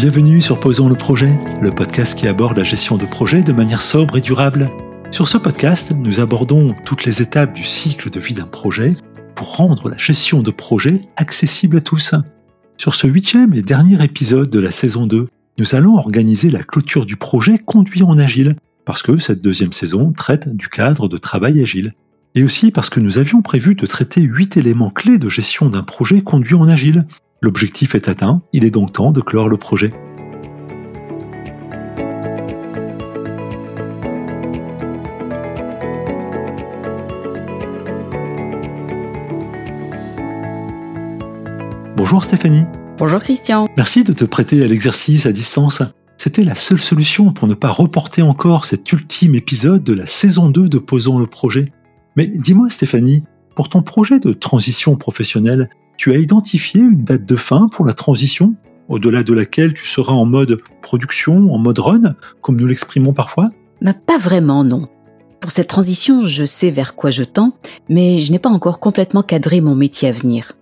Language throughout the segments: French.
Bienvenue sur Posons le projet, le podcast qui aborde la gestion de projets de manière sobre et durable. Sur ce podcast, nous abordons toutes les étapes du cycle de vie d'un projet pour rendre la gestion de projet accessible à tous. Sur ce huitième et dernier épisode de la saison 2, nous allons organiser la clôture du projet conduit en agile, parce que cette deuxième saison traite du cadre de travail agile. Et aussi parce que nous avions prévu de traiter huit éléments clés de gestion d'un projet conduit en agile, L'objectif est atteint, il est donc temps de clore le projet. Bonjour Stéphanie. Bonjour Christian. Merci de te prêter à l'exercice à distance. C'était la seule solution pour ne pas reporter encore cet ultime épisode de la saison 2 de Posons le projet. Mais dis-moi Stéphanie, pour ton projet de transition professionnelle, tu as identifié une date de fin pour la transition, au-delà de laquelle tu seras en mode production, en mode run, comme nous l'exprimons parfois? Bah, Pas vraiment, non. Pour cette transition, je sais vers quoi je tends, mais je n'ai pas encore complètement cadré mon métier à venir.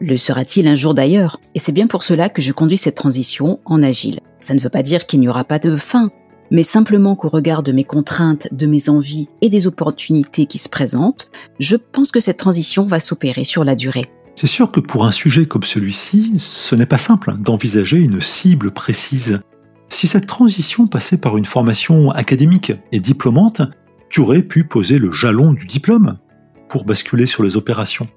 Le sera-t-il un jour d'ailleurs? Et c'est bien pour cela que je conduis cette transition en agile. Ça ne veut pas dire qu'il n'y aura pas de fin, mais simplement qu'au regard de mes contraintes, de mes envies et des opportunités qui se présentent, je pense que cette transition va s'opérer sur la durée. C'est sûr que pour un sujet comme celui-ci, ce n'est pas simple d'envisager une cible précise. Si cette transition passait par une formation académique et diplômante, tu aurais pu poser le jalon du diplôme pour basculer sur les opérations.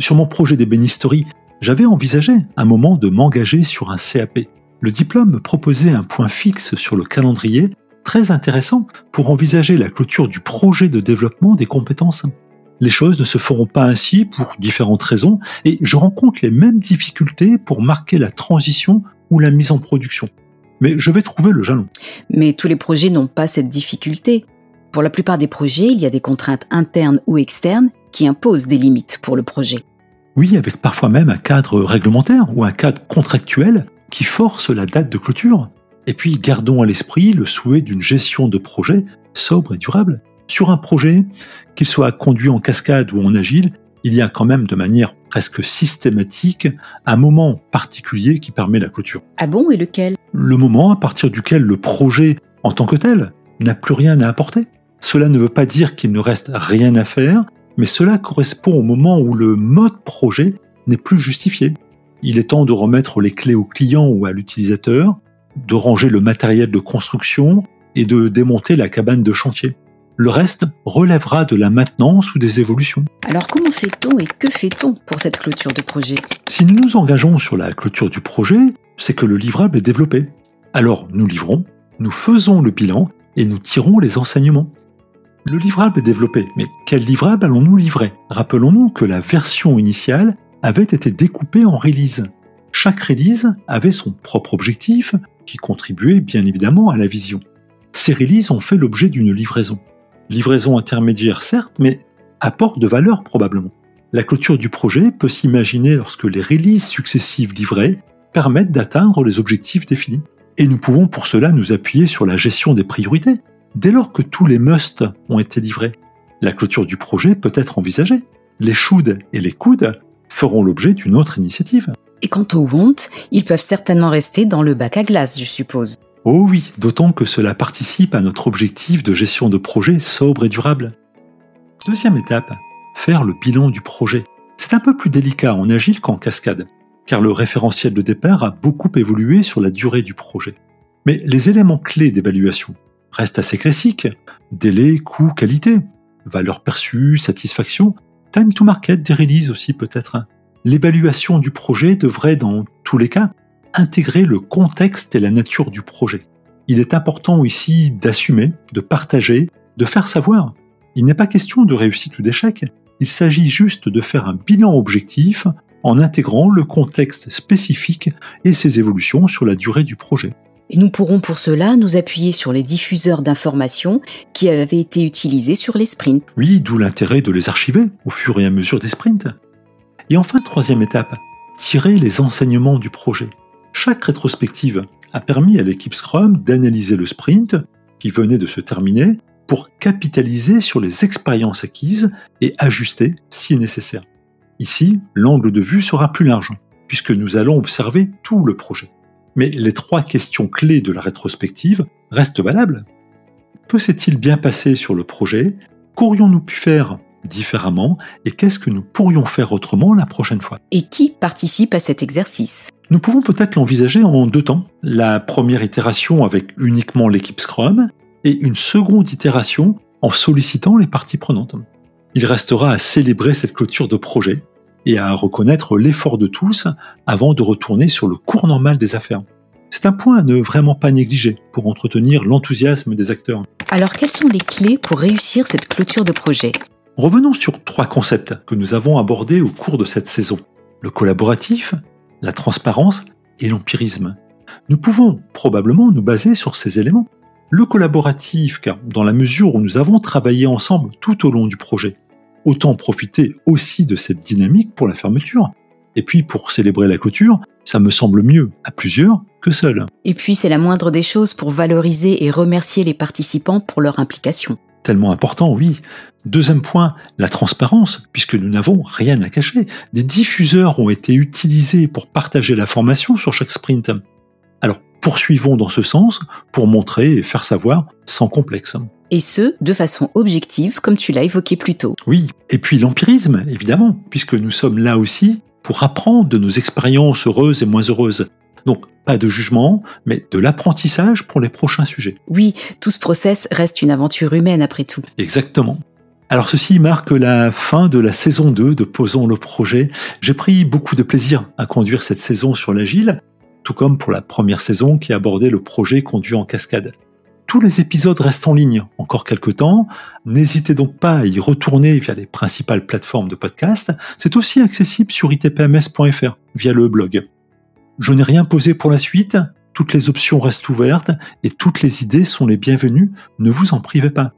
Sur mon projet d'ébénisterie, j'avais envisagé un moment de m'engager sur un CAP. Le diplôme me proposait un point fixe sur le calendrier très intéressant pour envisager la clôture du projet de développement des compétences. Les choses ne se feront pas ainsi pour différentes raisons et je rencontre les mêmes difficultés pour marquer la transition ou la mise en production. Mais je vais trouver le jalon. Mais tous les projets n'ont pas cette difficulté. Pour la plupart des projets, il y a des contraintes internes ou externes qui imposent des limites pour le projet. Oui, avec parfois même un cadre réglementaire ou un cadre contractuel qui force la date de clôture. Et puis gardons à l'esprit le souhait d'une gestion de projet sobre et durable. Sur un projet, qu'il soit conduit en cascade ou en agile, il y a quand même de manière presque systématique un moment particulier qui permet la clôture. Ah bon, et lequel? Le moment à partir duquel le projet en tant que tel n'a plus rien à apporter. Cela ne veut pas dire qu'il ne reste rien à faire, mais cela correspond au moment où le mode projet n'est plus justifié. Il est temps de remettre les clés au client ou à l'utilisateur, de ranger le matériel de construction et de démonter la cabane de chantier. Le reste relèvera de la maintenance ou des évolutions. Alors comment fait-on et que fait-on pour cette clôture de projet? Si nous nous engageons sur la clôture du projet, c'est que le livrable est développé. Alors nous livrons, nous faisons le bilan et nous tirons les enseignements. Le livrable est développé, mais quel livrable allons-nous livrer? Rappelons-nous que la version initiale avait été découpée en release. Chaque release avait son propre objectif qui contribuait bien évidemment à la vision. Ces releases ont fait l'objet d'une livraison. Livraison intermédiaire certes, mais apport de valeur probablement. La clôture du projet peut s'imaginer lorsque les releases successives livrées permettent d'atteindre les objectifs définis. Et nous pouvons pour cela nous appuyer sur la gestion des priorités. Dès lors que tous les musts ont été livrés, la clôture du projet peut être envisagée. Les should et les could feront l'objet d'une autre initiative. Et quant aux want, ils peuvent certainement rester dans le bac à glace, je suppose. Oh oui, d'autant que cela participe à notre objectif de gestion de projet sobre et durable. Deuxième étape, faire le bilan du projet. C'est un peu plus délicat en agile qu'en cascade, car le référentiel de départ a beaucoup évolué sur la durée du projet. Mais les éléments clés d'évaluation restent assez classiques. Délai, coût, qualité, valeur perçue, satisfaction, time to market des releases aussi peut-être. L'évaluation du projet devrait dans tous les cas intégrer le contexte et la nature du projet. Il est important ici d'assumer, de partager, de faire savoir. Il n'est pas question de réussite ou d'échec, il s'agit juste de faire un bilan objectif en intégrant le contexte spécifique et ses évolutions sur la durée du projet. Et nous pourrons pour cela nous appuyer sur les diffuseurs d'informations qui avaient été utilisés sur les sprints. Oui, d'où l'intérêt de les archiver au fur et à mesure des sprints. Et enfin, troisième étape, tirer les enseignements du projet. Chaque rétrospective a permis à l'équipe Scrum d'analyser le sprint qui venait de se terminer pour capitaliser sur les expériences acquises et ajuster si nécessaire. Ici, l'angle de vue sera plus large, puisque nous allons observer tout le projet. Mais les trois questions clés de la rétrospective restent valables. Que s'est-il bien passé sur le projet? Qu'aurions-nous pu faire différemment? Et qu'est-ce que nous pourrions faire autrement la prochaine fois? Et qui participe à cet exercice? Nous pouvons peut-être l'envisager en deux temps. La première itération avec uniquement l'équipe Scrum et une seconde itération en sollicitant les parties prenantes. Il restera à célébrer cette clôture de projet et à reconnaître l'effort de tous avant de retourner sur le cours normal des affaires. C'est un point à ne vraiment pas négliger pour entretenir l'enthousiasme des acteurs. Alors quelles sont les clés pour réussir cette clôture de projet? Revenons sur trois concepts que nous avons abordés au cours de cette saison. Le collaboratif, la transparence et l'empirisme. Nous pouvons probablement nous baser sur ces éléments. Le collaboratif, car dans la mesure où nous avons travaillé ensemble tout au long du projet, autant profiter aussi de cette dynamique pour la fermeture. Et puis pour célébrer la clôture, ça me semble mieux à plusieurs que seul. Et puis c'est la moindre des choses pour valoriser et remercier les participants pour leur implication. Tellement important, oui. Deuxième point, la transparence, puisque nous n'avons rien à cacher. Des diffuseurs ont été utilisés pour partager la formation sur chaque sprint. Alors, poursuivons dans ce sens pour montrer et faire savoir sans complexe. Et ce, de façon objective, comme tu l'as évoqué plus tôt. Oui, et puis l'empirisme, évidemment, puisque nous sommes là aussi pour apprendre de nos expériences heureuses et moins heureuses. Donc, pas de jugement, mais de l'apprentissage pour les prochains sujets. Oui, tout ce process reste une aventure humaine après tout. Exactement. Alors ceci marque la fin de la saison 2 de Posons le projet. J'ai pris beaucoup de plaisir à conduire cette saison sur l'agile, tout comme pour la première saison qui abordait le projet conduit en cascade. Tous les épisodes restent en ligne encore quelques temps. N'hésitez donc pas à y retourner via les principales plateformes de podcast. C'est aussi accessible sur itpms.fr via le blog. Je n'ai rien posé pour la suite. Toutes les options restent ouvertes et toutes les idées sont les bienvenues. Ne vous en privez pas.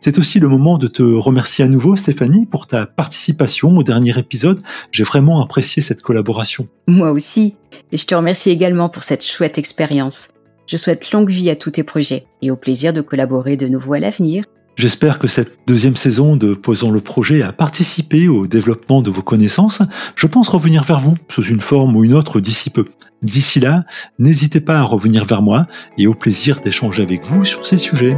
C'est aussi le moment de te remercier à nouveau, Stéphanie, pour ta participation au dernier épisode. J'ai vraiment apprécié cette collaboration. Moi aussi. Et je te remercie également pour cette chouette expérience. Je souhaite longue vie à tous tes projets et au plaisir de collaborer de nouveau à l'avenir. J'espère que cette deuxième saison de Posons le projet a participé au développement de vos connaissances. Je pense revenir vers vous sous une forme ou une autre d'ici peu. D'ici là, n'hésitez pas à revenir vers moi et au plaisir d'échanger avec vous sur ces sujets.